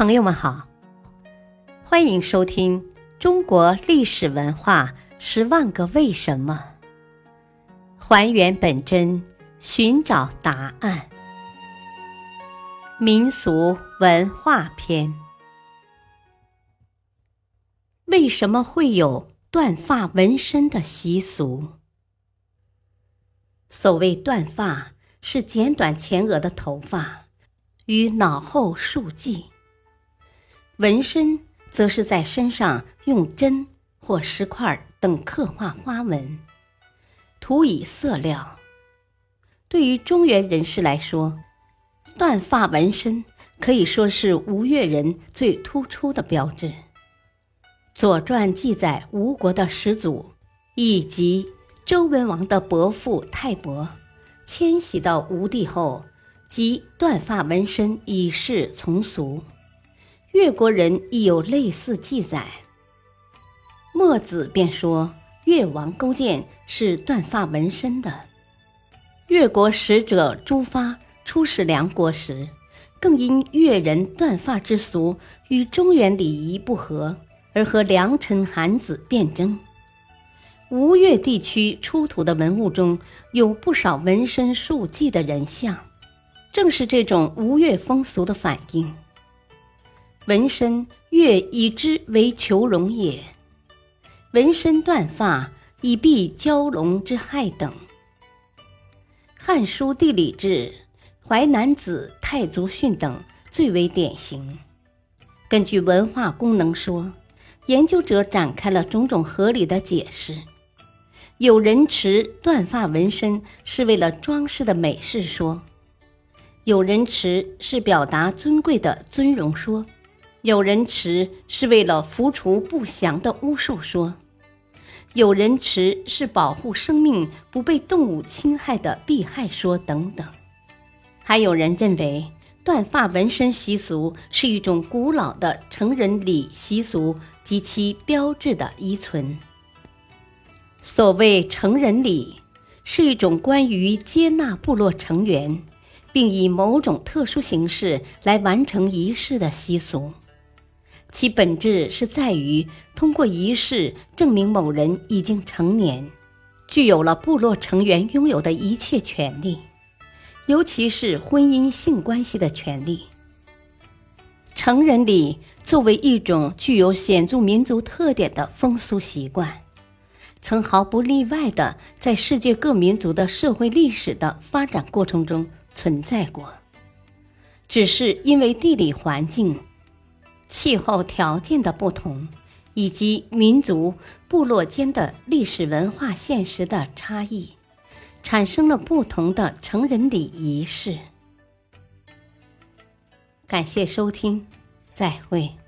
朋友们好，欢迎收听《中国历史文化十万个为什么》，还原本真，寻找答案。民俗文化篇：为什么会有断发纹身的习俗？所谓断发，是剪短前额的头发，与脑后竖髻；纹身则是在身上用针或石块等刻画花纹，涂以色料。对于中原人士来说，断发纹身可以说是吴越人最突出的标志。《左传》记载，吴国的始祖以及。周文王的伯父泰伯迁徙到吴地后，即断发纹身以示从俗。越国人亦有类似记载。墨子便说，越王勾践是断发纹身的。越国使者朱发出使梁国时，更因越人断发之俗与中原礼仪不合，而和梁臣韩子辩争。吴越地区出土的文物中有不少纹身竖髻的人像，正是这种吴越风俗的反应。纹身，越以之为求荣也。纹身断发，以避蛟龙之害等。《汉书·地理志》《淮南子·太祖训》等最为典型。根据文化功能说，研究者展开了种种合理的解释。有人持断发纹身是为了装饰的美事说，有人持是表达尊贵的尊荣说，有人持是为了拂除不祥的巫术说，有人持是保护生命不被动物侵害的避害说等等，还有人认为断发纹身习俗是一种古老的成人礼习俗及其标志的遗存。所谓成人礼，是一种关于接纳部落成员，并以某种特殊形式来完成仪式的习俗。其本质是在于通过仪式证明某人已经成年，具有了部落成员拥有的一切权利，尤其是婚姻性关系的权利。成人礼作为一种具有显著民族特点的风俗习惯。曾毫不例外地在世界各民族的社会历史的发展过程中存在过，只是因为地理环境、气候条件的不同，以及民族部落间的历史文化现实的差异，产生了不同的成人礼仪式。感谢收听，再会。